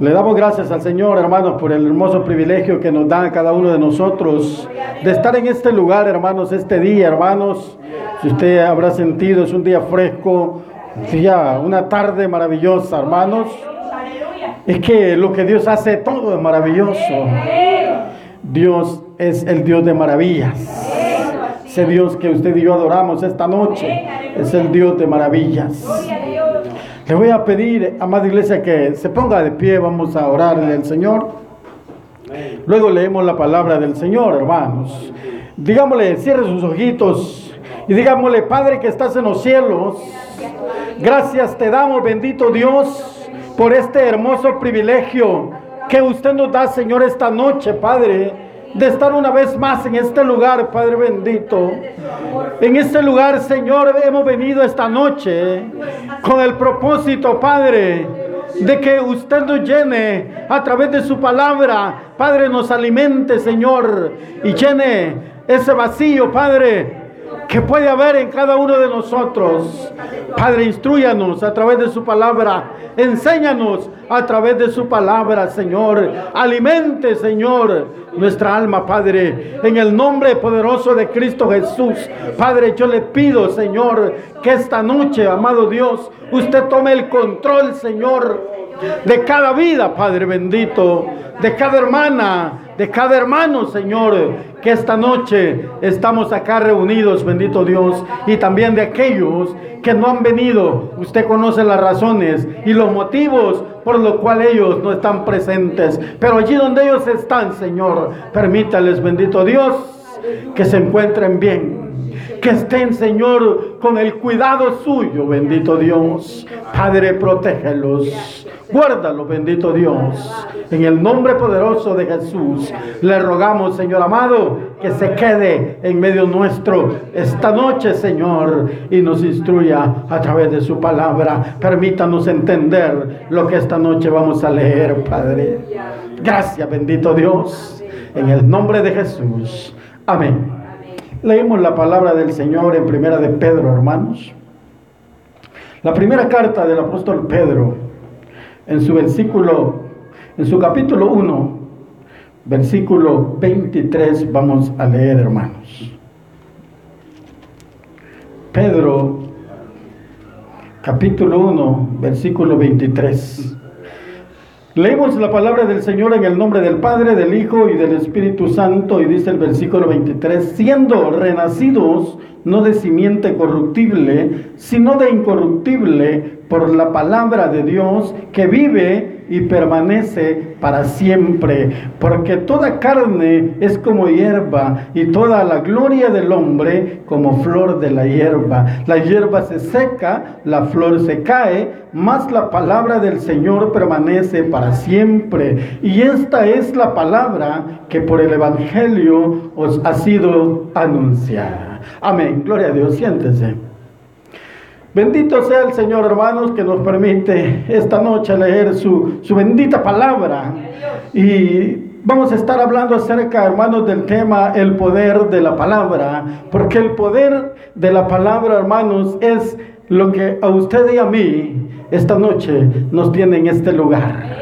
Le damos gracias al Señor, hermanos, por el hermoso privilegio que nos da cada uno de nosotros de estar en este lugar, hermanos, este día, hermanos. Si usted habrá sentido, es un día fresco, un día, una tarde maravillosa, hermanos. Es que lo que Dios hace todo es maravilloso. Dios es el Dios de maravillas. Ese Dios que usted y yo adoramos esta noche es el Dios de maravillas. Le voy a pedir, amada iglesia, que se ponga de pie, vamos a orarle al Señor. Luego leemos la palabra del Señor, hermanos. Digámosle, cierre sus ojitos y digámosle, Padre que estás en los cielos, gracias te damos, bendito Dios, por este hermoso privilegio que usted nos da, Señor, esta noche, Padre de estar una vez más en este lugar, Padre bendito. En este lugar, Señor, hemos venido esta noche con el propósito, Padre, de que usted nos llene a través de su palabra. Padre, nos alimente, Señor, y llene ese vacío, Padre, que puede haber en cada uno de nosotros. Padre, instruyanos a través de su palabra. Enséñanos a través de su palabra, Señor. Alimente, Señor, nuestra alma, Padre. En el nombre poderoso de Cristo Jesús. Padre, yo le pido, Señor, que esta noche, amado Dios, usted tome el control, Señor, de cada vida, Padre bendito. De cada hermana, de cada hermano, Señor, que esta noche estamos acá reunidos, bendito Dios, y también de aquellos que no han venido. Usted conoce las razones y los motivos por los cuales ellos no están presentes. Pero allí donde ellos están, Señor, permítales, bendito Dios, que se encuentren bien. Que estén, Señor, con el cuidado suyo, bendito Dios. Padre, protégelos. Guárdalo, bendito Dios. En el nombre poderoso de Jesús, le rogamos, Señor amado, que se quede en medio nuestro esta noche, Señor, y nos instruya a través de su palabra. Permítanos entender lo que esta noche vamos a leer, Padre. Gracias, bendito Dios. En el nombre de Jesús. Amén. Leímos la palabra del Señor en primera de Pedro, hermanos. La primera carta del apóstol Pedro en su versículo, en su capítulo 1, versículo 23, vamos a leer, hermanos. Pedro, capítulo 1, versículo 23. Leemos la palabra del Señor en el nombre del Padre, del Hijo y del Espíritu Santo y dice el versículo 23, siendo renacidos no de simiente corruptible, sino de incorruptible por la palabra de Dios que vive y permanece para siempre. Porque toda carne es como hierba y toda la gloria del hombre como flor de la hierba. La hierba se seca, la flor se cae, mas la palabra del Señor permanece para siempre. Y esta es la palabra que por el Evangelio os ha sido anunciada. Amén. Gloria a Dios. Siéntese. Bendito sea el Señor, hermanos, que nos permite esta noche leer su, bendita palabra. Y vamos a estar hablando acerca, hermanos, del tema el poder de la palabra. Porque el poder de la palabra, hermanos, es lo que a usted y a mí esta noche nos tiene en este lugar.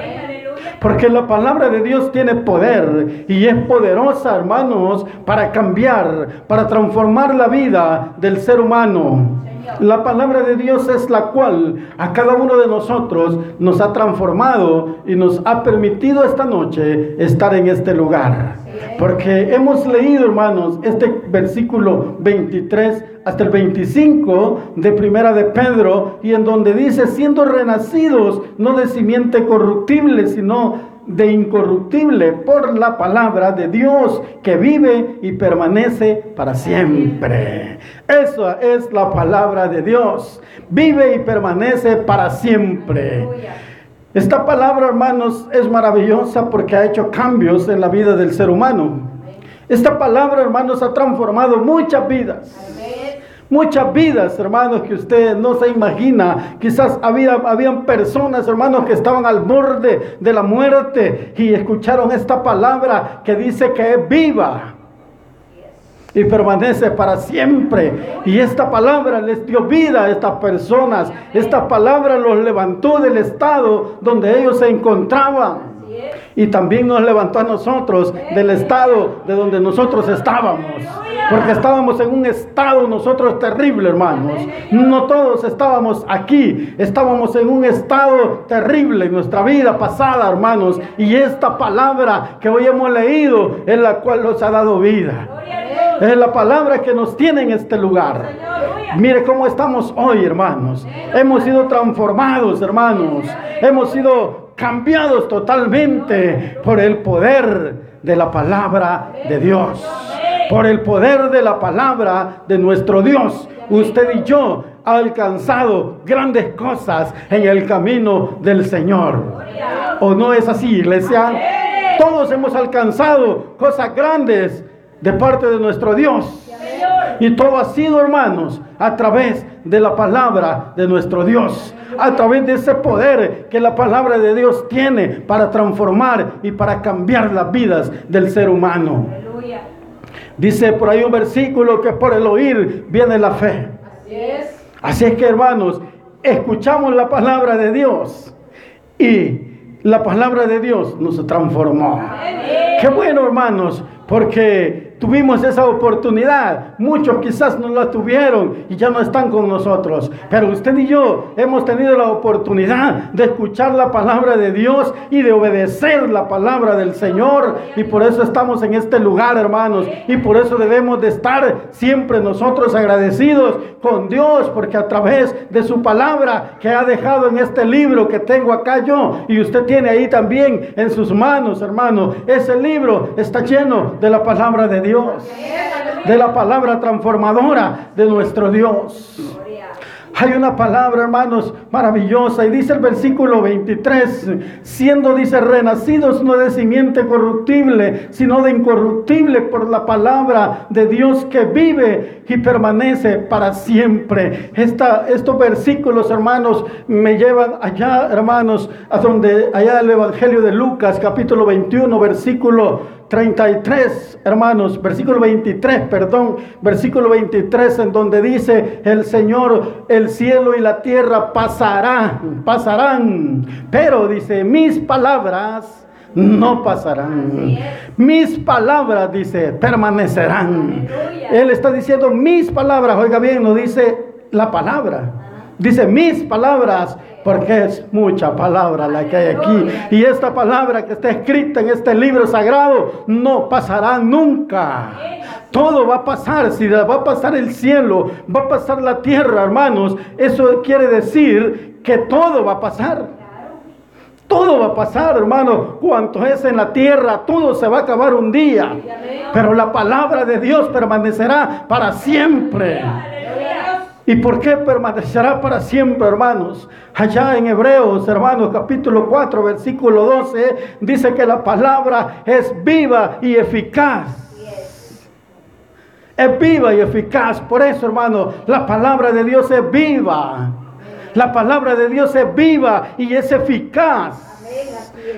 Porque la palabra de Dios tiene poder y es poderosa, hermanos, para cambiar, para transformar la vida del ser humano. La palabra de Dios es la cual a cada uno de nosotros nos ha transformado y nos ha permitido esta noche estar en este lugar. Porque hemos leído, hermanos, este versículo 23 hasta el 25 de Primera de Pedro y en donde dice, siendo renacidos no de simiente corruptible, sino de incorruptible por la palabra de Dios que vive y permanece para siempre. Esa es la palabra de Dios. Vive y permanece para siempre. Esta palabra, hermanos, es maravillosa porque ha hecho cambios en la vida del ser humano. Esta palabra, hermanos, ha transformado muchas vidas. Muchas vidas, hermanos, que usted no se imagina. Quizás había, habían personas, hermanos, que estaban al borde de la muerte y escucharon esta palabra que dice que es viva. y permanece para siempre. Y esta palabra les dio vida a estas personas. Esta palabra los levantó del estado donde ellos se encontraban. Y también nos levantó a nosotros del estado de donde nosotros estábamos. Porque estábamos en un estado nosotros terrible, hermanos. No todos estábamos aquí. Estábamos en un estado terrible en nuestra vida pasada, hermanos. Y esta palabra que hoy hemos leído es la cual nos ha dado vida. Es la palabra que nos tiene en este lugar. Mire cómo estamos hoy, hermanos. Hemos sido transformados, hermanos. Hemos sido cambiados totalmente por el poder de la palabra de Dios. Por el poder de la palabra de nuestro Dios. Usted y yo ha alcanzado grandes cosas en el camino del Señor. ¿O no es así, iglesia? Todos hemos alcanzado cosas grandes de parte de nuestro Dios. Y todo ha sido, hermanos, a través de la palabra de nuestro Dios. A través de ese poder que la palabra de Dios tiene para transformar y para cambiar las vidas del ser humano. Dice por ahí un versículo que por el oír viene la fe. Así es. Así es que, hermanos, escuchamos la palabra de Dios y la palabra de Dios nos transformó. Qué bueno, hermanos, porque tuvimos esa oportunidad. Muchos quizás no la tuvieron y ya no están con nosotros. Pero usted y yo hemos tenido la oportunidad de escuchar la palabra de Dios y de obedecer la palabra del Señor. Y por eso estamos en este lugar, hermanos. Y por eso debemos de estar siempre nosotros agradecidos con Dios, porque a través de su palabra que ha dejado en este libro que tengo acá yo, y usted tiene ahí también en sus manos, hermano, ese libro está lleno de la palabra de Dios. Dios, de la palabra transformadora de nuestro Dios. Hay una palabra, hermanos, maravillosa. Y dice el versículo 23, siendo, dice, renacidos no de simiente corruptible, sino de incorruptible por la palabra de Dios que vive y permanece para siempre. Esta, estos versículos, hermanos, me llevan allá, hermanos, a donde, allá el Evangelio de Lucas, capítulo 21, versículo 33, hermanos, versículo 23, perdón, versículo 23, en donde dice el Señor, el cielo y la tierra pasarán, pasarán, pero dice, mis palabras no pasarán. Mis palabras, dice, permanecerán. Él está diciendo mis palabras, oiga bien, no dice la palabra. Dice mis palabras porque es mucha palabra la que hay aquí. Y esta palabra que está escrita en este libro sagrado no pasará nunca. Todo va a pasar, si va a pasar el cielo, va a pasar la tierra, hermanos. Eso quiere decir que todo va a pasar. Todo va a pasar, hermano. Cuanto es en la tierra, todo se va a acabar un día. Pero la palabra de Dios permanecerá para siempre. ¿Y por qué permanecerá para siempre, hermanos? Allá en Hebreos, hermanos, capítulo 4, versículo 12, dice que la palabra es viva y eficaz. Es viva y eficaz. Por eso, hermano, la palabra de Dios es viva. La palabra de Dios es viva y es eficaz.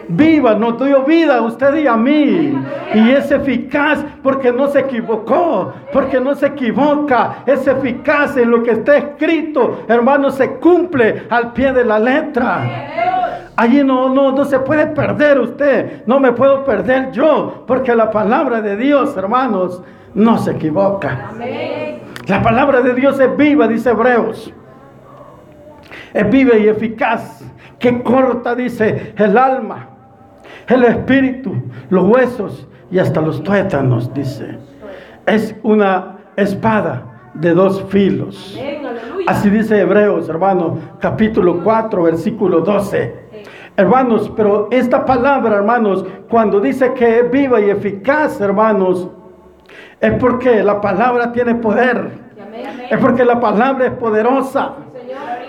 Viva, nos dio vida a usted y a mí. Y es eficaz porque no se equivocó, porque no se equivoca. Es eficaz en lo que está escrito. Hermano, se cumple al pie de la letra. Allí no, no, no se puede perder usted. No me puedo perder yo. Porque la palabra de Dios, hermanos, no se equivoca. La palabra de Dios es viva, dice Hebreos. Es viva y eficaz que corta, dice, el alma, el espíritu, los huesos y hasta los tuétanos, dice. Es una espada de dos filos. Así dice Hebreos, hermano, capítulo 4, versículo 12. Hermanos, pero esta palabra, hermanos, cuando dice que es viva y eficaz, hermanos, es porque la palabra tiene poder. Es porque la palabra es poderosa.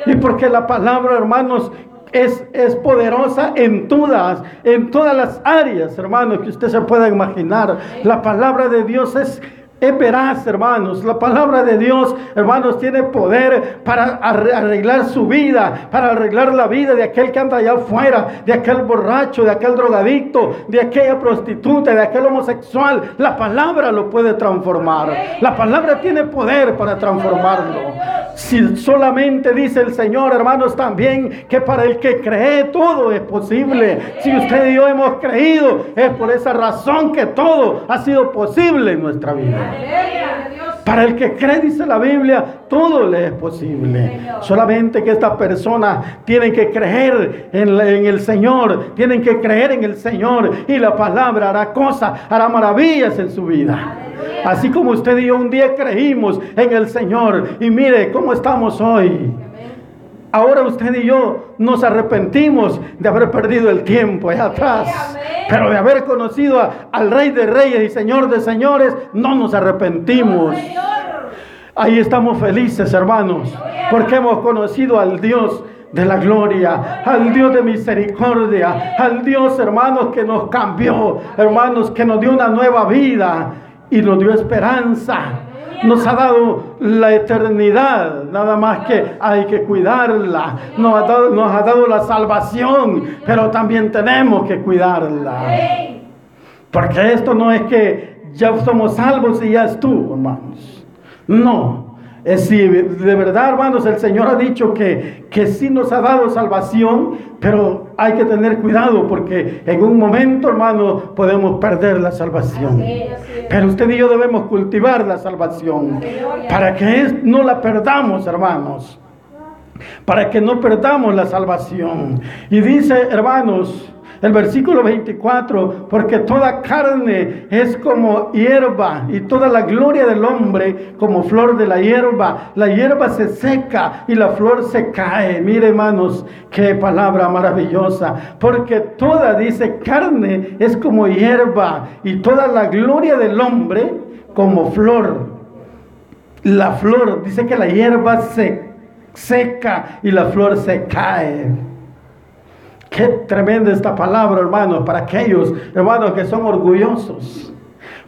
Y porque la palabra, hermanos, es, es, poderosa en todas, en todas las áreas, hermanos, que usted se pueda imaginar. La palabra de Dios es es veraz, hermanos. La palabra de Dios, hermanos, tiene poder para arreglar su vida, para arreglar la vida de aquel que anda allá afuera, de aquel borracho, de aquel drogadicto, de aquella prostituta, de aquel homosexual. La palabra lo puede transformar. La palabra tiene poder para transformarlo. Si solamente dice el Señor, hermanos, también que para el que cree todo es posible. Si usted y yo hemos creído, es por esa razón que todo ha sido posible en nuestra vida. Para el que cree, dice la Biblia, todo le es posible. Solamente que estas personas tienen que creer en, en, el Señor, tienen que creer en el Señor y la palabra hará cosas, hará maravillas en su vida. Así como usted y yo un día creímos en el Señor y mire cómo estamos hoy. Ahora usted y yo nos arrepentimos de haber perdido el tiempo allá atrás. Pero de haber conocido al Rey de Reyes y Señor de Señores, no nos arrepentimos. Ahí estamos felices, hermanos, porque hemos conocido al Dios de la gloria, al Dios de misericordia, al Dios, hermanos, que nos cambió, hermanos, que nos dio una nueva vida y nos dio esperanza nos ha dado la eternidad, nada más que hay que cuidarla. Nos ha dado, nos ha dado la salvación, pero también tenemos que cuidarla. Porque esto no es que ya somos salvos y ya estuvo, hermanos. No. Es si de verdad, hermanos, el Señor ha dicho que, que sí nos ha dado salvación, pero hay que tener cuidado porque en un momento, hermano, podemos perder la salvación. Pero usted y yo debemos cultivar la salvación para que no la perdamos, hermanos. Para que no perdamos la salvación. Y dice, hermanos, el versículo 24, porque toda carne es como hierba y toda la gloria del hombre como flor de la hierba. La hierba se seca y la flor se cae. Mire hermanos, qué palabra maravillosa. Porque toda, dice, carne es como hierba y toda la gloria del hombre como flor. La flor, dice que la hierba se seca y la flor se cae. Qué tremenda esta palabra, hermanos, para aquellos hermanos que son orgullosos,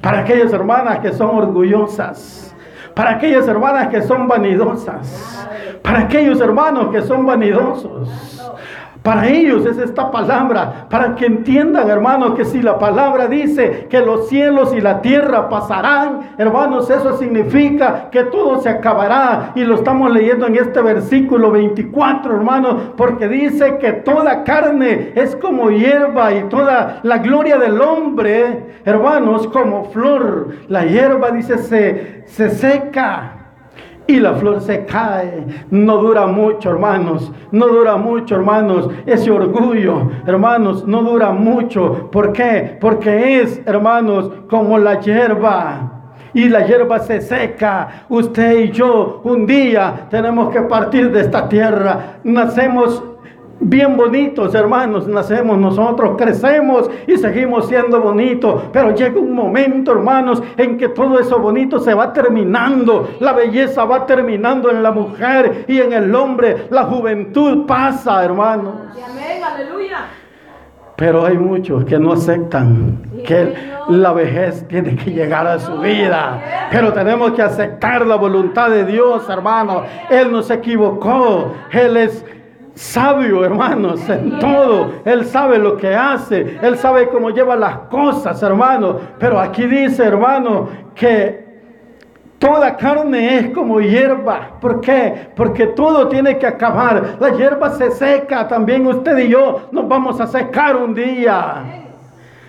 para aquellas hermanas que son orgullosas, para aquellas hermanas que son vanidosas, para aquellos hermanos que son vanidosos. Para ellos es esta palabra, para que entiendan, hermanos, que si la palabra dice que los cielos y la tierra pasarán, hermanos, eso significa que todo se acabará. Y lo estamos leyendo en este versículo 24, hermanos, porque dice que toda carne es como hierba y toda la gloria del hombre, hermanos, como flor. La hierba, dice, se, se seca y la flor se cae. No dura mucho, hermanos. No dura mucho, hermanos. Ese orgullo, hermanos, no dura mucho. ¿Por qué? Porque es, hermanos, como la hierba. Y la hierba se seca. Usted y yo un día tenemos que partir de esta tierra. Nacemos bien bonitos, hermanos, nacemos nosotros, crecemos y seguimos siendo bonitos, pero llega un momento, hermanos, en que todo eso bonito se va terminando, la belleza va terminando en la mujer y en el hombre, la juventud pasa, hermanos. Pero hay muchos que no aceptan que la vejez tiene que llegar a su vida. Pero tenemos que aceptar la voluntad de Dios, hermano. Él nos equivocó. Él es sabio, hermanos, en todo. Él sabe lo que hace. Él sabe cómo lleva las cosas, hermano. Pero aquí dice, hermano, que toda carne es como hierba. ¿Por qué? Porque todo tiene que acabar. La hierba se seca. También usted y yo nos vamos a secar un día.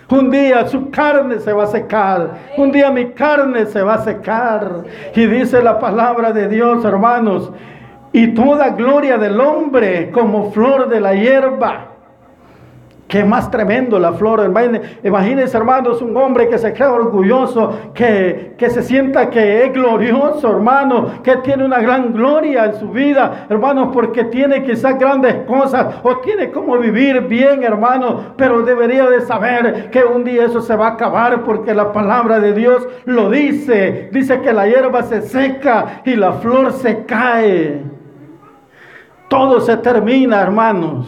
Un día su carne se va a secar. Un día mi carne se va a secar. Y dice la palabra de Dios, hermanos, y toda gloria del hombre como flor de la hierba. Qué más tremendo la flor. Imagínense, hermanos, un hombre que se cree orgulloso, que, que se sienta que es glorioso, hermano, que tiene una gran gloria en su vida, hermanos, porque tiene quizás grandes cosas o tiene como vivir bien, hermano, pero debería de saber que un día eso se va a acabar porque la palabra de Dios lo dice. Dice que la hierba se seca y la flor se cae. Todo se termina, hermanos.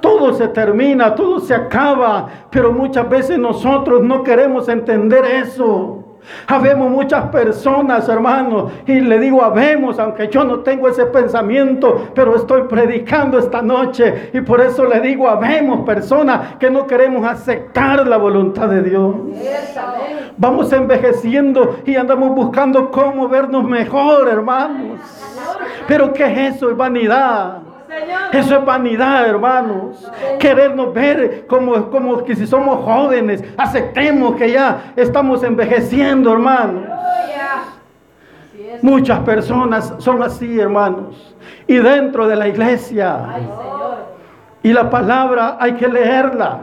Todo se termina, todo se acaba, pero muchas veces nosotros no queremos entender eso. Habemos muchas personas, hermanos, y le digo habemos, aunque yo no tengo ese pensamiento, pero estoy predicando esta noche y por eso le digo habemos personas que no queremos aceptar la voluntad de Dios. Vamos envejeciendo y andamos buscando cómo vernos mejor, hermanos. Pero ¿qué es eso? Es vanidad. Eso es vanidad, hermanos. Querernos ver como, como que si somos jóvenes, aceptemos que ya estamos envejeciendo, hermanos. Muchas personas son así, hermanos. Y dentro de la iglesia. Y la palabra hay que leerla.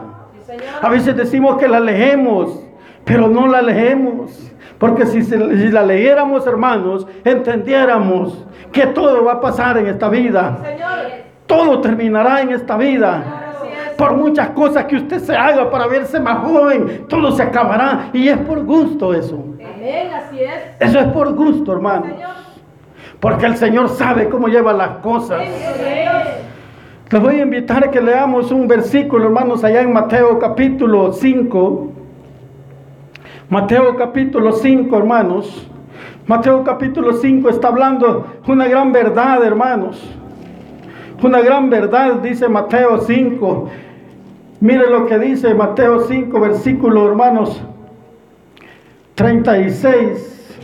A veces decimos que la leemos, pero no la leemos. Porque si, si, la leyéramos, hermanos, entendiéramos que todo va a pasar en esta vida. Todo terminará en esta vida. Por muchas cosas que usted se haga para verse más joven, todo se acabará. Y es por gusto eso. Eso es por gusto, hermanos. Porque el Señor sabe cómo lleva las cosas. Les voy a invitar a que leamos un versículo, hermanos, allá en Mateo capítulo 5. Mateo capítulo 5, hermanos. Mateo capítulo 5 está hablando una gran verdad, hermanos. Una gran verdad, dice Mateo 5. Mire lo que dice Mateo 5, versículo, hermanos, 36.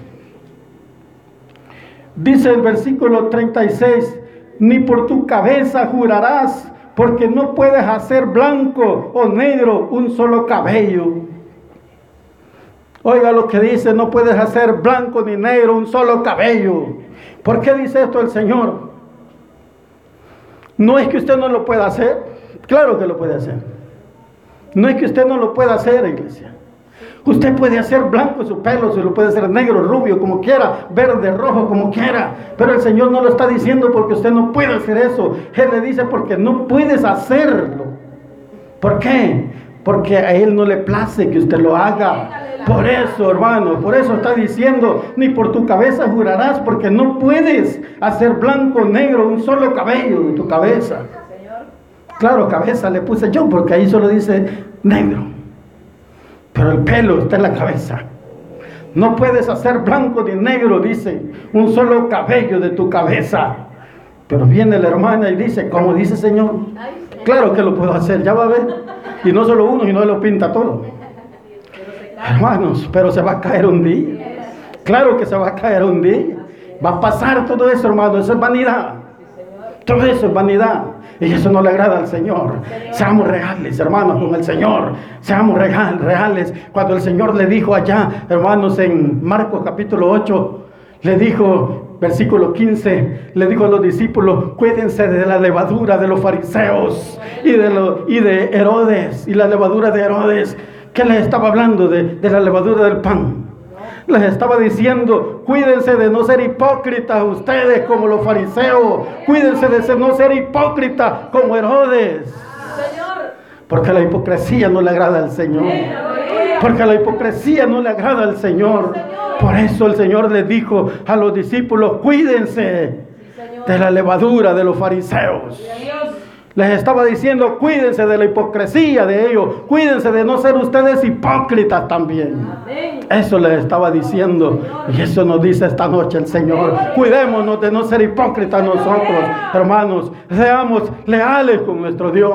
Dice el versículo 36, ni por tu cabeza jurarás, porque no puedes hacer blanco o negro un solo cabello. Oiga lo que dice, no puedes hacer blanco ni negro un solo cabello. ¿Por qué dice esto el Señor? No es que usted no lo pueda hacer, claro que lo puede hacer. No es que usted no lo pueda hacer, iglesia. Usted puede hacer blanco su pelo, se lo puede hacer negro, rubio, como quiera, verde, rojo, como quiera. Pero el Señor no lo está diciendo porque usted no puede hacer eso. Él le dice porque no puedes hacerlo. ¿Por qué? Porque a Él no le place que usted lo haga. Por eso, hermano, por eso está diciendo, ni por tu cabeza jurarás, porque no puedes hacer blanco o negro un solo cabello de tu cabeza. Claro, cabeza le puse yo, porque ahí solo dice negro. Pero el pelo está en la cabeza. No puedes hacer blanco ni negro, dice, un solo cabello de tu cabeza. Pero viene la hermana y dice, como dice Señor, claro que lo puedo hacer, ya va a ver. Y no solo uno, y no lo pinta todo. Hermanos, pero se va a caer un día. Claro que se va a caer un día. Va a pasar todo eso, hermano. Eso es vanidad. Todo eso es vanidad. Y eso no le agrada al Señor. Seamos reales, hermanos, con el Señor. Seamos real, reales. Cuando el Señor le dijo allá, hermanos, en Marcos capítulo 8, le dijo, versículo 15, le dijo a los discípulos, cuídense de la levadura de los fariseos y de, y de Herodes, y la levadura de Herodes ¿Qué les estaba hablando de, la levadura del pan? Les estaba diciendo, cuídense de no ser hipócritas ustedes como los fariseos. Cuídense de no ser hipócritas como Herodes. Porque la hipocresía no le agrada al Señor. Porque la hipocresía no le agrada al Señor. Por eso el Señor les dijo a los discípulos, cuídense de la levadura de los fariseos. Les estaba diciendo, cuídense de la hipocresía de ellos, cuídense de no ser ustedes hipócritas también. Eso les estaba diciendo y eso nos dice esta noche el Señor. Cuidémonos de no ser hipócritas nosotros, hermanos. Seamos leales con nuestro Dios.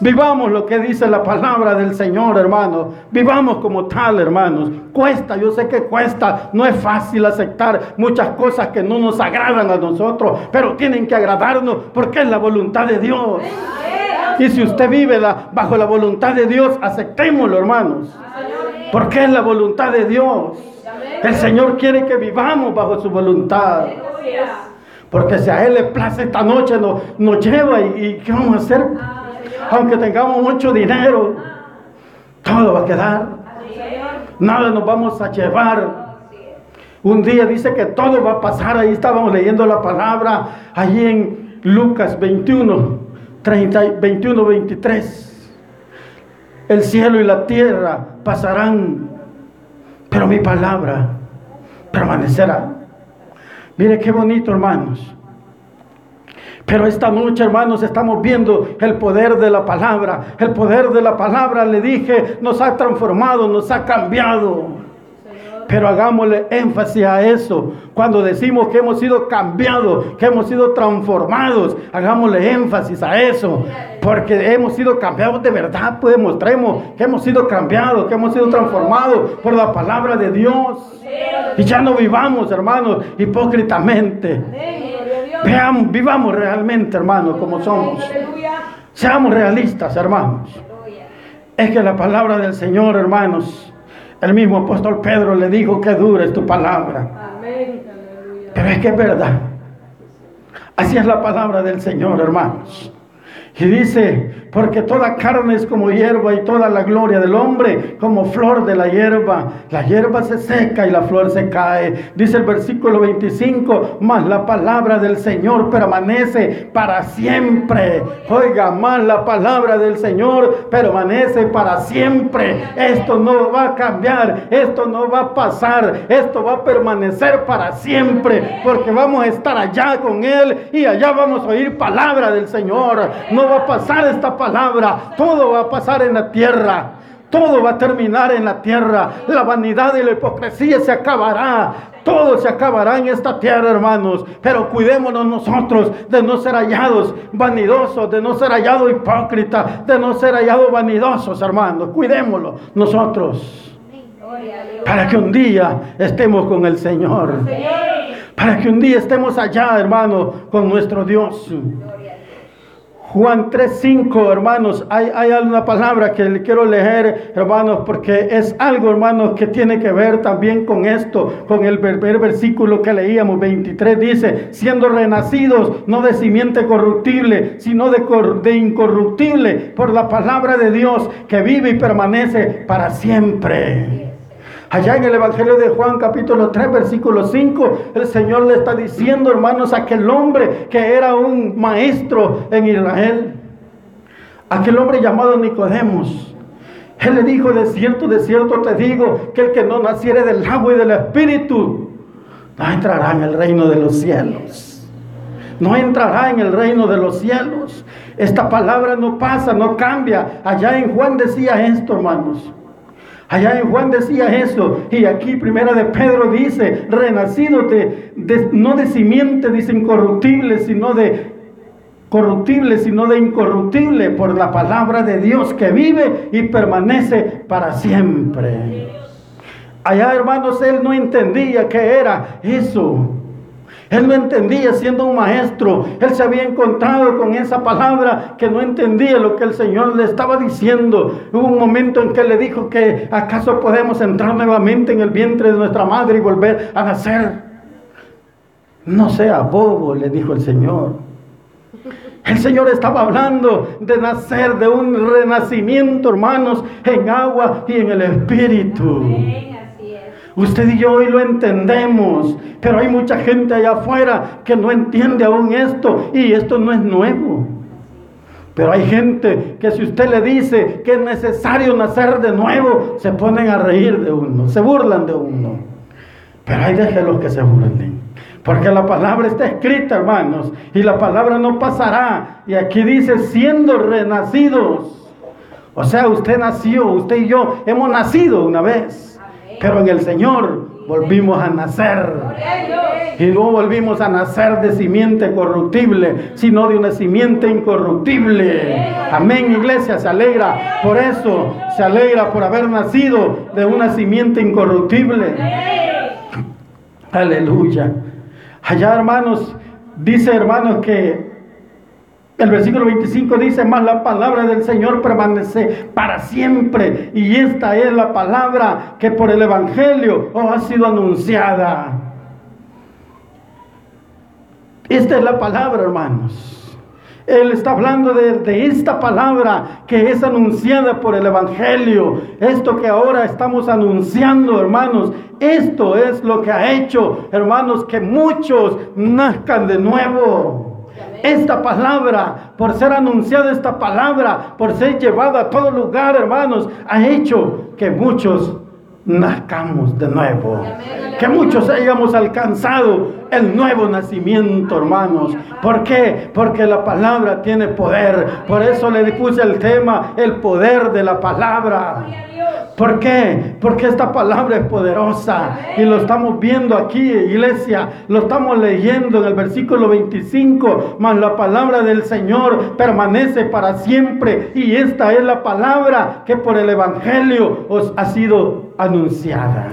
Vivamos lo que dice la palabra del Señor, hermano. Vivamos como tal, hermanos. Cuesta, yo sé que cuesta. No es fácil aceptar muchas cosas que no nos agradan a nosotros, pero tienen que agradarnos porque es la voluntad de Dios. Y si usted vive bajo la voluntad de Dios, aceptémoslo, hermanos. Porque es la voluntad de Dios. El Señor quiere que vivamos bajo su voluntad. Porque si a Él le place esta noche, nos, nos lleva y, y ¿qué vamos a hacer? Aunque tengamos mucho dinero, todo va a quedar. Nada nos vamos a llevar. Un día dice que todo va a pasar. Ahí estábamos leyendo la palabra, allí en Lucas 21, 30, 21, 23. El cielo y la tierra pasarán, pero mi palabra permanecerá. Mire qué bonito, hermanos. Pero esta noche, hermanos, estamos viendo el poder de la palabra. El poder de la palabra, le dije, nos ha transformado, nos ha cambiado. Pero hagámosle énfasis a eso. Cuando decimos que hemos sido cambiados, que hemos sido transformados, hagámosle énfasis a eso. Porque hemos sido cambiados de verdad, pues demostremos que hemos sido cambiados, que hemos sido transformados por la palabra de Dios. Y ya no vivamos, hermanos, hipócritamente. Veamos, vivamos realmente, hermanos, como somos. Seamos realistas, hermanos. Es que la palabra del Señor, hermanos, el mismo apóstol Pedro le dijo que dura es tu palabra. Pero es que es verdad. Así es la palabra del Señor, hermanos. Y dice, porque toda carne es como hierba y toda la gloria del hombre como flor de la hierba. La hierba se seca y la flor se cae. Dice el versículo 25, más la palabra del Señor permanece para siempre. Oiga, más la palabra del Señor permanece para siempre. Esto no va a cambiar, esto no va a pasar, esto va a permanecer para siempre. Porque vamos a estar allá con Él y allá vamos a oír palabra del Señor. No va a pasar esta palabra, todo va a pasar en la tierra. Todo va a terminar en la tierra. La vanidad y la hipocresía se acabará. Todo se acabará en esta tierra, hermanos. Pero cuidémonos nosotros de no ser hallados vanidosos, de no ser hallados hipócritas, de no ser hallados vanidosos, hermanos. Cuidémoslo nosotros. Para que un día estemos con el Señor. Para que un día estemos allá, hermano, con nuestro Dios. Juan 3.5, hermanos, hay, hay alguna palabra que le quiero leer, hermanos, porque es algo, hermanos, que tiene que ver también con esto, con el primer versículo que leíamos, 23, dice, siendo renacidos, no de simiente corruptible, sino de, de incorruptible, por la palabra de Dios, que vive y permanece para siempre. Allá en el Evangelio de Juan capítulo 3 versículo 5, el Señor le está diciendo, hermanos, a aquel hombre que era un maestro en Israel, aquel hombre llamado Nicodemos. Él le dijo, de cierto, de cierto te digo, que el que no naciere del agua y del espíritu, no entrará en el reino de los cielos. No entrará en el reino de los cielos. Esta palabra no pasa, no cambia. Allá en Juan decía esto, hermanos. Allá en Juan decía eso. Y aquí primera de Pedro dice, renacido de, no de simiente, dice incorruptible, sino de corruptible, sino de incorruptible, por la palabra de Dios que vive y permanece para siempre. Allá, hermanos, él no entendía qué era eso. Él no entendía siendo un maestro. Él se había encontrado con esa palabra que no entendía lo que el Señor le estaba diciendo. Hubo un momento en que le dijo que acaso podemos entrar nuevamente en el vientre de nuestra madre y volver a nacer. No sea bobo, le dijo el Señor. El Señor estaba hablando de nacer, de un renacimiento, hermanos, en agua y en el Espíritu. Usted y yo hoy lo entendemos, pero hay mucha gente allá afuera que no entiende aún esto y esto no es nuevo. Pero hay gente que si usted le dice que es necesario nacer de nuevo, se ponen a reír de uno, se burlan de uno. Pero hay déjelos que se burlen. Porque la palabra está escrita, hermanos, y la palabra no pasará. Y aquí dice, siendo renacidos. O sea, usted nació, usted y yo hemos nacido una vez. Pero en el Señor volvimos a nacer. Y no volvimos a nacer de simiente corruptible, sino de una simiente incorruptible. Amén, iglesia, se alegra por eso, se alegra por haber nacido de una simiente incorruptible. Aleluya. Allá, hermanos, dice, hermanos, que el versículo 25 dice, más la palabra del Señor permanece para siempre. Y esta es la palabra que por el Evangelio os ha sido anunciada. Esta es la palabra, hermanos. Él está hablando de, de, esta palabra que es anunciada por el Evangelio. Esto que ahora estamos anunciando, hermanos. Esto es lo que ha hecho, hermanos, que muchos nazcan de nuevo. Esta palabra, por ser anunciada esta palabra, por ser llevada a todo lugar, hermanos, ha hecho que muchos nazcamos de nuevo. Que muchos hayamos alcanzado el nuevo nacimiento, hermanos. ¿Por qué? Porque la palabra tiene poder. Por eso le puse el tema, el poder de la palabra. ¿Por qué? Porque esta palabra es poderosa y lo estamos viendo aquí, iglesia. Lo estamos leyendo en el versículo 25. Mas la palabra del Señor permanece para siempre. Y esta es la palabra que por el Evangelio os ha sido anunciada.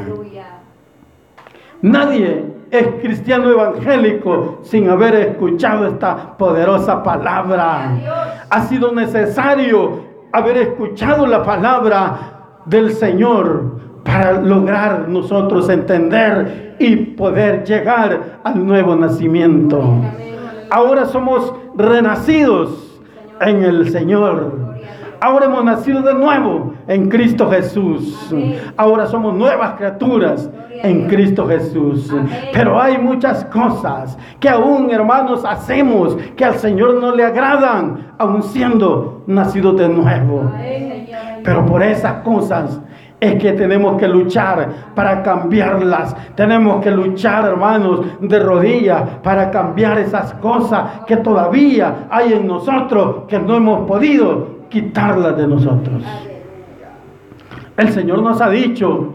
Nadie es cristiano evangélico sin haber escuchado esta poderosa palabra. Ha sido necesario haber escuchado la palabra del Señor para lograr nosotros entender y poder llegar al nuevo nacimiento. Ahora somos renacidos en el Señor. Ahora hemos nacido de nuevo en Cristo Jesús. Ahora somos nuevas criaturas en Cristo Jesús. Pero hay muchas cosas que aún, hermanos, hacemos que al Señor no le agradan, aún siendo nacidos de nuevo. Pero por esas cosas es que tenemos que luchar para cambiarlas. Tenemos que luchar, hermanos, de rodillas para cambiar esas cosas que todavía hay en nosotros que no hemos podido quitarlas de nosotros. El Señor nos ha dicho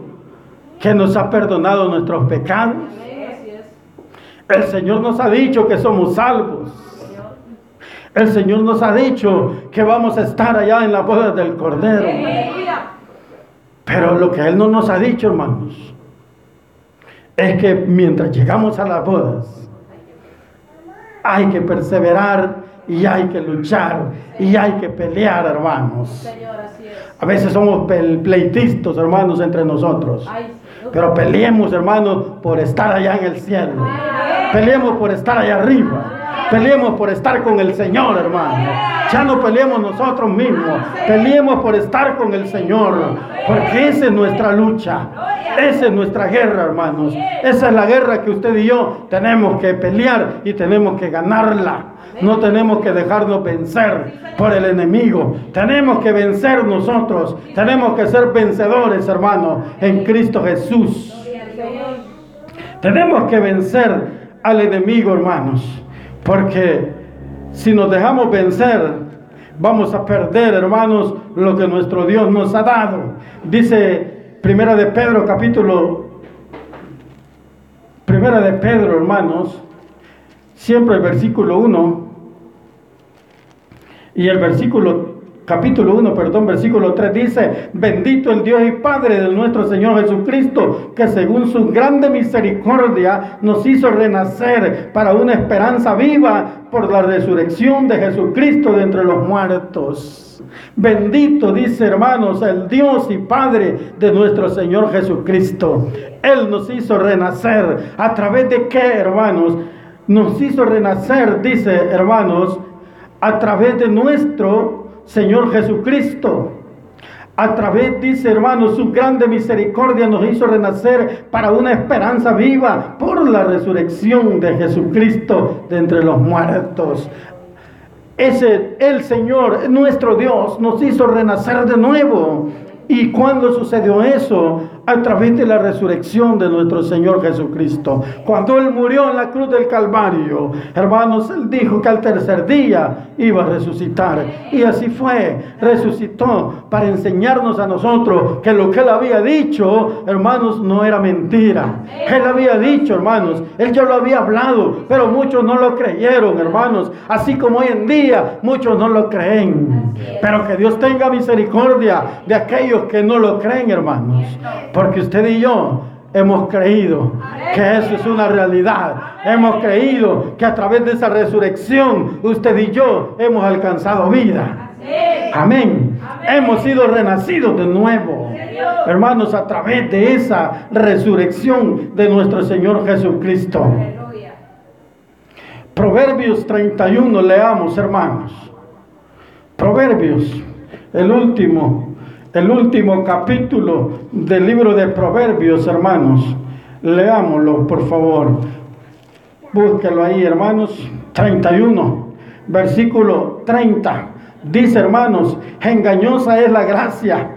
que nos ha perdonado nuestros pecados. El Señor nos ha dicho que somos salvos. El Señor nos ha dicho que vamos a estar allá en la boda del Cordero. Pero lo que Él no nos ha dicho, hermanos, es que mientras llegamos a las bodas, hay que perseverar y hay que luchar y hay que pelear, hermanos. A veces somos pleitistas, hermanos, entre nosotros. Pero peleemos, hermanos, por estar allá en el cielo. Peleemos por estar allá arriba. Peleemos por estar con el Señor, hermano. Ya no peleemos nosotros mismos. Peleemos por estar con el Señor. Porque esa es nuestra lucha. Esa es nuestra guerra, hermanos. Esa es la guerra que usted y yo tenemos que pelear y tenemos que ganarla. No tenemos que dejarnos vencer por el enemigo. Tenemos que vencer nosotros. Tenemos que ser vencedores, hermanos, en Cristo Jesús. Tenemos que vencer al enemigo, hermanos. Porque si nos dejamos vencer, vamos a perder, hermanos, lo que nuestro Dios nos ha dado. Dice Primera de Pedro, capítulo Primera de Pedro, hermanos, siempre el versículo 1 y el versículo capítulo 1, perdón, versículo 3 dice, bendito el Dios y Padre de nuestro Señor Jesucristo, que según su grande misericordia nos hizo renacer para una esperanza viva por la resurrección de Jesucristo de entre los muertos. Bendito, dice hermanos, el Dios y Padre de nuestro Señor Jesucristo. Él nos hizo renacer. ¿A través de qué, hermanos? Nos hizo renacer, dice hermanos, a través de nuestro Señor Jesucristo. A través, dice hermano, su grande misericordia nos hizo renacer para una esperanza viva por la resurrección de Jesucristo de entre los muertos. Ese, el Señor, nuestro Dios, nos hizo renacer de nuevo. ¿Y cuando sucedió eso? A través de la resurrección de nuestro Señor Jesucristo. Cuando Él murió en la cruz del Calvario, hermanos, Él dijo que al tercer día iba a resucitar. Y así fue, resucitó para enseñarnos a nosotros que lo que Él había dicho, hermanos, no era mentira. Él había dicho, hermanos, Él ya lo había hablado, pero muchos no lo creyeron, hermanos. Así como hoy en día muchos no lo creen. Pero que Dios tenga misericordia de aquellos que no lo creen, hermanos. Porque usted y yo hemos creído que eso es una realidad. Hemos creído que a través de esa resurrección usted y yo hemos alcanzado vida. Amén. Hemos sido renacidos de nuevo. Hermanos, a través de esa resurrección de nuestro Señor Jesucristo. Proverbios 31, leamos, hermanos. Proverbios, el último el último capítulo del libro de Proverbios, hermanos. Leámoslo, por favor. Búsquelo ahí, hermanos. 31, versículo 30. Dice, hermanos, engañosa es la gracia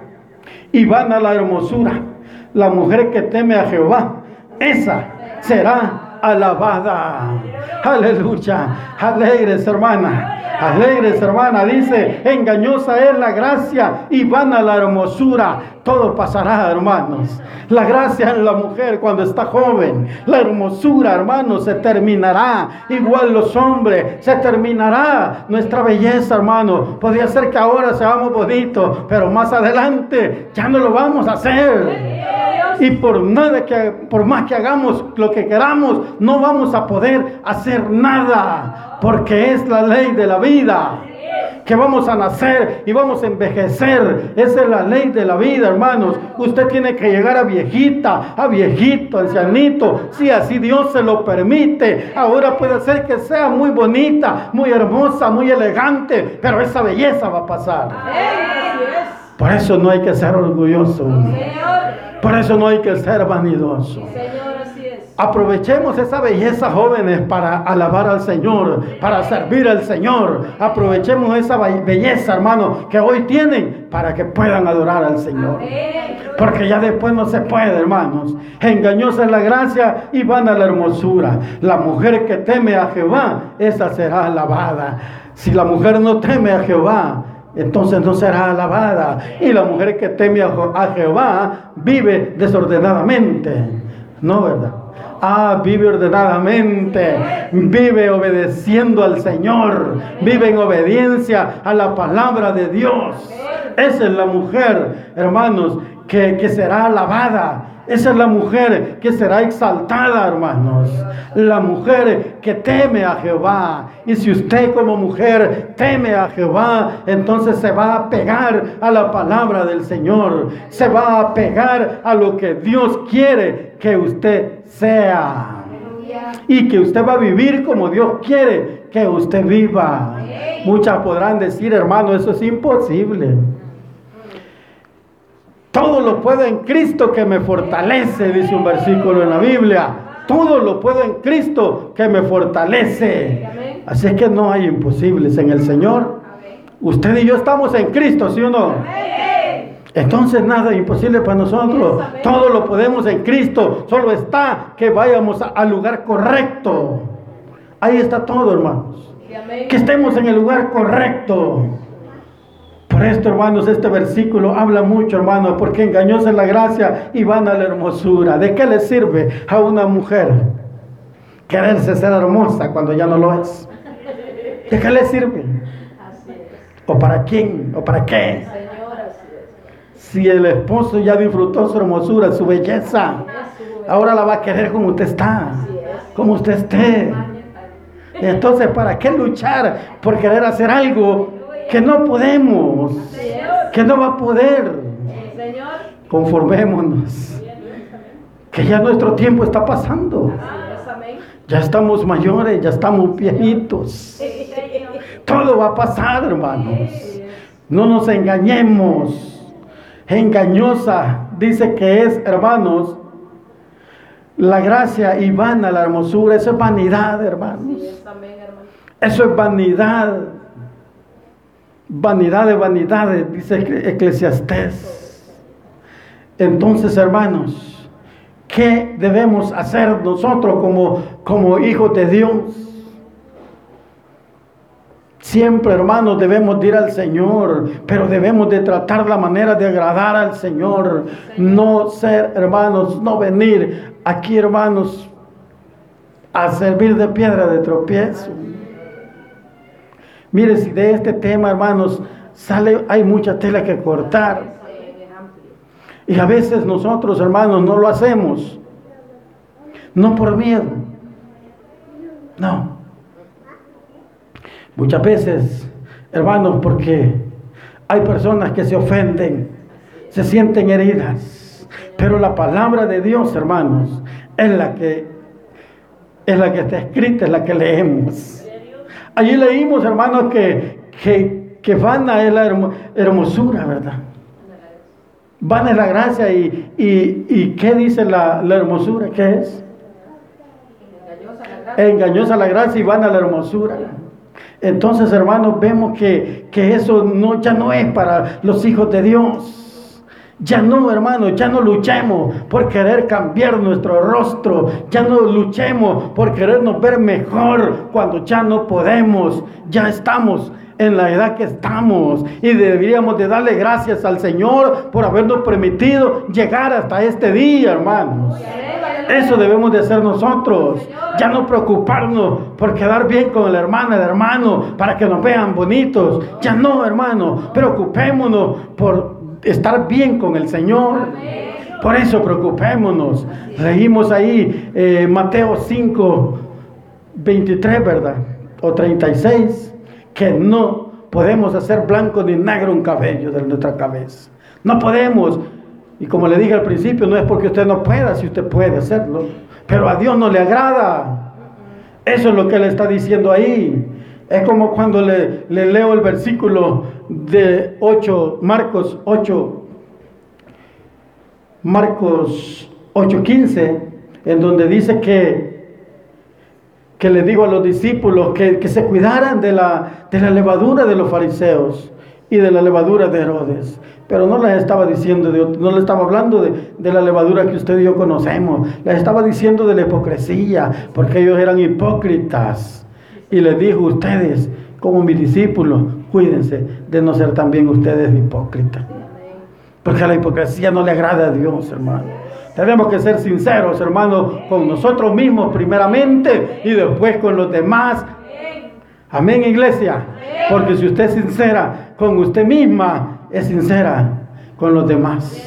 y vana la hermosura. la mujer que teme a Jehová, esa será alabada. Aleluya. Alegres, hermana. Alegres, hermana. Dice, engañosa es la gracia y vana la hermosura. Todo pasará, hermanos. La gracia en la mujer cuando está joven. La hermosura, hermanos, se terminará. Igual los hombres, se terminará nuestra belleza, hermano. Podría ser que ahora seamos bonitos, pero más adelante ya no lo vamos a hacer. Y por nada que, por más que hagamos lo que queramos, no vamos a poder hacer nada, porque es la ley de la vida. Que vamos a nacer y vamos a envejecer. Esa es la ley de la vida, hermanos. Usted tiene que llegar a viejita, a viejito, ancianito. Si así Dios se lo permite. Ahora puede ser que sea muy bonita, muy hermosa, muy elegante, pero esa belleza va a pasar. Por eso no hay que ser orgulloso. Por eso no hay que ser vanidoso. Aprovechemos esa belleza jóvenes para alabar al Señor, para servir al Señor. Aprovechemos esa belleza, hermano, que hoy tienen para que puedan adorar al Señor. Porque ya después no se puede, hermanos. Engañosa es la gracia y van a la hermosura. La mujer que teme a Jehová, esa será alabada. Si la mujer no teme a Jehová, entonces no será alabada. Y la mujer que teme a Jehová vive desordenadamente. No, ¿verdad? Ah, vive ordenadamente, vive obedeciendo al Señor, vive en obediencia a la palabra de Dios. Esa es la mujer, hermanos, que, que será alabada esa es la mujer que será exaltada, hermanos. La mujer que teme a Jehová. Y si usted como mujer teme a Jehová, entonces se va a pegar a la palabra del Señor. Se va a pegar a lo que Dios quiere que usted sea. Y que usted va a vivir como Dios quiere que usted viva. Muchas podrán decir, hermano, eso es imposible. Todo lo puedo en Cristo que me fortalece, dice un versículo en la Biblia. Todo lo puedo en Cristo que me fortalece. Así es que no hay imposibles en el Señor. Usted y yo estamos en Cristo, ¿sí o no? Entonces nada es imposible para nosotros. Todo lo podemos en Cristo. Solo está que vayamos al lugar correcto. Ahí está todo, hermanos. Que estemos en el lugar correcto. Por esto, hermanos, este versículo habla mucho, hermano, porque engañosa es la gracia y van a la hermosura. ¿De qué le sirve a una mujer quererse ser hermosa cuando ya no lo es? ¿De qué le sirve? ¿O para quién? ¿O para qué? Si el esposo ya disfrutó su hermosura, su belleza, ahora la va a querer como usted está, como usted esté. Entonces, ¿para qué luchar por querer hacer algo que no podemos, que no va a poder. Conformémonos, que ya nuestro tiempo está pasando. Ya estamos mayores, ya estamos viejitos. Todo va a pasar, hermanos. No nos engañemos. Engañosa dice que es, hermanos, la gracia y vana la hermosura. Eso es vanidad, hermanos. Eso es vanidad. Vanidad de vanidades, dice Eclesiastés. Entonces, hermanos, ¿qué debemos hacer nosotros como, como hijos de Dios? Siempre, hermanos, debemos ir al Señor, pero debemos de tratar la manera de agradar al Señor. No ser, hermanos, no venir aquí, hermanos, a servir de piedra de tropiezo. Mire, si de este tema, hermanos, sale, hay mucha tela que cortar. Y a veces nosotros, hermanos, no lo hacemos. No por miedo. No. Muchas veces, hermanos, porque hay personas que se ofenden, se sienten heridas. Pero la palabra de Dios, hermanos, es la que es la que está escrita, es la que leemos. Allí leímos, hermanos, que, que, que vana es la hermosura, ¿verdad? Vana es la gracia y, y, ¿qué dice la, hermosura? ¿Qué es? Engañosa la gracia y vana la hermosura. Entonces, hermanos, vemos que, que eso no, ya no es para los hijos de Dios. Ya no, hermano, ya no luchemos por querer cambiar nuestro rostro. Ya no luchemos por querernos ver mejor cuando ya no podemos. Ya estamos en la edad que estamos y deberíamos de darle gracias al Señor por habernos permitido llegar hasta este día, hermanos. Eso debemos de hacer nosotros. Ya no preocuparnos por quedar bien con el hermano, el hermano, para que nos vean bonitos. Ya no, hermano. Preocupémonos por estar bien con el Señor. Por eso preocupémonos. Leímos ahí eh, Mateo 5, 23, ¿verdad? O 36 que no podemos hacer blanco ni negro un cabello de nuestra cabeza. No podemos. Y como le dije al principio, no es porque usted no pueda, si usted puede hacerlo. Pero a Dios no le agrada. Eso es lo que le está diciendo ahí. Es como cuando le, le leo el versículo de 8, Marcos 8, Marcos 8:15, en donde dice que que le digo a los discípulos que, se cuidaran de la, de la levadura de los fariseos y de la levadura de Herodes. Pero no les estaba diciendo, no le estaba hablando de, de, la levadura que usted y yo conocemos. Les estaba diciendo de la hipocresía, porque ellos eran hipócritas. Y les dijo, ustedes, como mis discípulos, cuídense de no ser también ustedes hipócritas. Porque la hipocresía no le agrada a Dios, hermano. Tenemos que ser sinceros, hermanos, con nosotros mismos primeramente y después con los demás. Amén, iglesia. Porque si usted es sincera con usted misma, es sincera con los demás.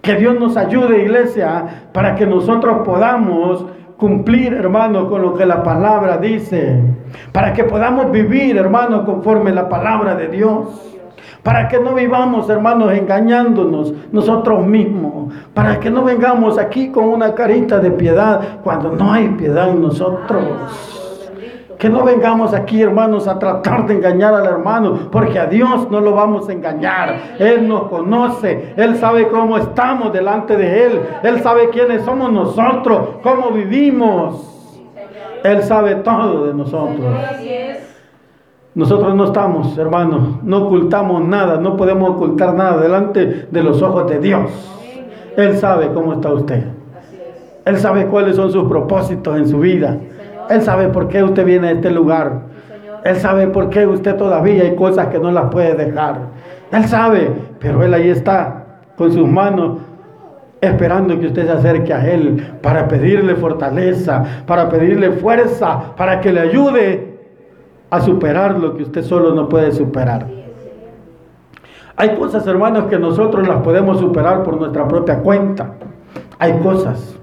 Que Dios nos ayude, iglesia, para que nosotros podamos cumplir, hermano, con lo que la palabra dice. Para que podamos vivir, hermano, conforme la palabra de Dios. Para que no vivamos, hermanos, engañándonos nosotros mismos. Para que no vengamos aquí con una carita de piedad cuando no hay piedad en nosotros. Que no vengamos aquí, hermanos, a tratar de engañar al hermano, porque a Dios no lo vamos a engañar. Él nos conoce, Él sabe cómo estamos delante de Él, Él sabe quiénes somos nosotros, cómo vivimos. Él sabe todo de nosotros. Nosotros no estamos, hermanos, no ocultamos nada, no podemos ocultar nada delante de los ojos de Dios. Él sabe cómo está usted. Él sabe cuáles son sus propósitos en su vida. Él sabe por qué usted viene a este lugar. Él sabe por qué usted todavía hay cosas que no las puede dejar. Él sabe, pero Él ahí está con sus manos esperando que usted se acerque a Él para pedirle fortaleza, para pedirle fuerza, para que le ayude a superar lo que usted solo no puede superar. Hay cosas, hermanos, que nosotros las podemos superar por nuestra propia cuenta. Hay cosas,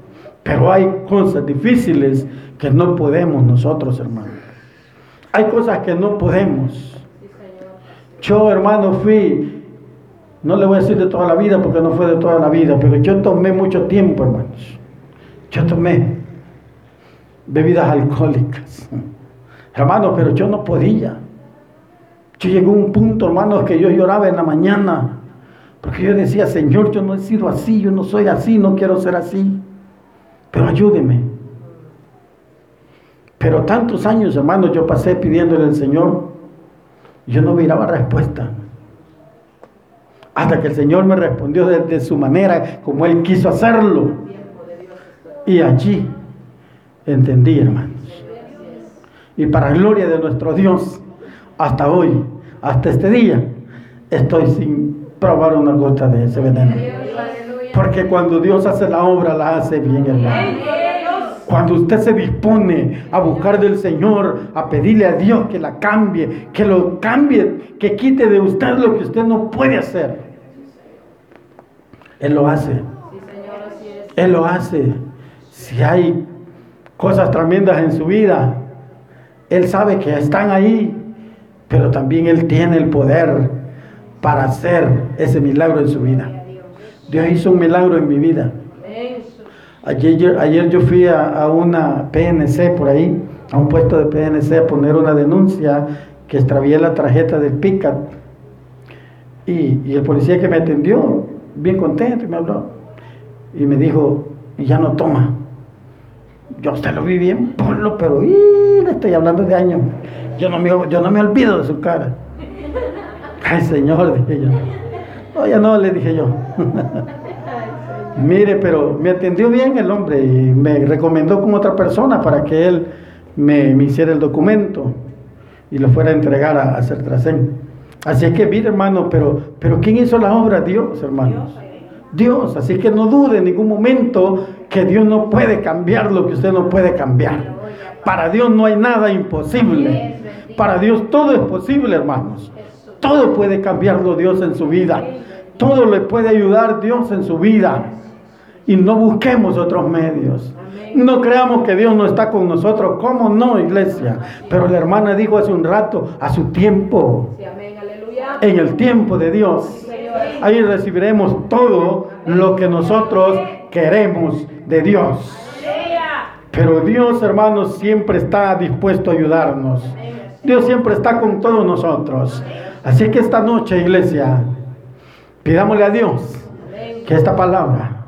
pero hay cosas difíciles que no podemos nosotros, hermanos. Hay cosas que no podemos. Yo, hermano, fui, no le voy a decir de toda la vida porque no fue de toda la vida, pero yo tomé mucho tiempo, hermanos. Yo tomé bebidas alcohólicas. Hermano, pero yo no podía. Yo llegué a un punto, hermano, que yo lloraba en la mañana. Porque yo decía, Señor, yo no he sido así, yo no soy así, no quiero ser así. Pero ayúdeme. Pero tantos años, hermano, yo pasé pidiéndole al Señor. Yo no miraba respuesta. Hasta que el Señor me respondió de, su manera, como Él quiso hacerlo. Y allí entendí, hermano. Y para gloria de nuestro Dios, hasta hoy, hasta este día, estoy sin probar una gota de ese veneno. Porque cuando Dios hace la obra, la hace bien, hermano. Cuando usted se dispone a buscar del Señor, a pedirle a Dios que la cambie, que lo cambie, que quite de usted lo que usted no puede hacer. Él lo hace. Él lo hace. Si hay cosas tremendas en su vida, él sabe que están ahí, pero también Él tiene el poder para hacer ese milagro en su vida. Dios hizo un milagro en mi vida. Ayer, ayer yo fui a, una PNC por ahí, a un puesto de PNC a poner una denuncia que extravié la tarjeta del PICAT. Y, y el policía que me atendió, bien contento, me habló. Y me dijo, y ya no toma. Yo usted lo vi bien polo, pero le estoy hablando de años. Yo no, me, yo no me olvido de su cara. Ay, Señor, dije yo. Oye, no, le dije yo. Mire, pero me atendió bien el hombre y me recomendó con otra persona para que él me, hiciera el documento y lo fuera a entregar a, a Certracén. Así que mire, hermano, pero, pero ¿quién hizo la obra? Dios, hermanos. Dios. Así que no dude en ningún momento que Dios no puede cambiar lo que usted no puede cambiar. Para Dios no hay nada imposible. Para Dios todo es posible, hermanos. Todo puede cambiarlo Dios en su vida. Todo le puede ayudar Dios en su vida. Y no busquemos otros medios. No creamos que Dios no está con nosotros. ¿Cómo no, iglesia? Pero la hermana dijo hace un rato, a su tiempo. En el tiempo de Dios. Ahí recibiremos todo lo que nosotros queremos de Dios. Pero Dios, hermanos, siempre está dispuesto a ayudarnos. Dios siempre está con todos nosotros. Así que esta noche, iglesia, pidámosle a Dios que esta palabra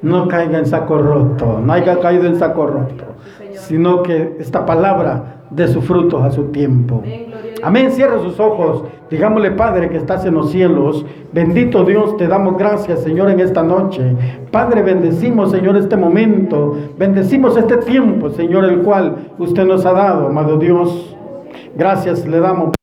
no caiga en saco roto, no haya caído en saco roto, sino que esta palabra dé su fruto a su tiempo. Amén. Cierra sus ojos. Digámosle, Padre, que estás en los cielos. Bendito Dios, te damos gracias, Señor, en esta noche. Padre, bendecimos, Señor, este momento. Bendecimos este tiempo, Señor, el cual usted nos ha dado, amado Dios. Gracias le damos.